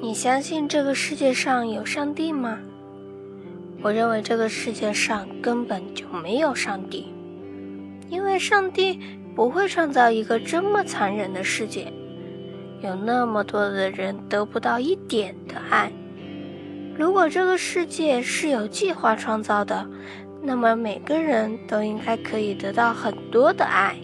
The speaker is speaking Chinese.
你相信这个世界上有上帝吗？我认为这个世界上根本就没有上帝因为上帝不会创造一个这么残忍的世界有那么多的人得不到一点的爱。如果这个世界是有计划创造的那么每个人都应该可以得到很多的爱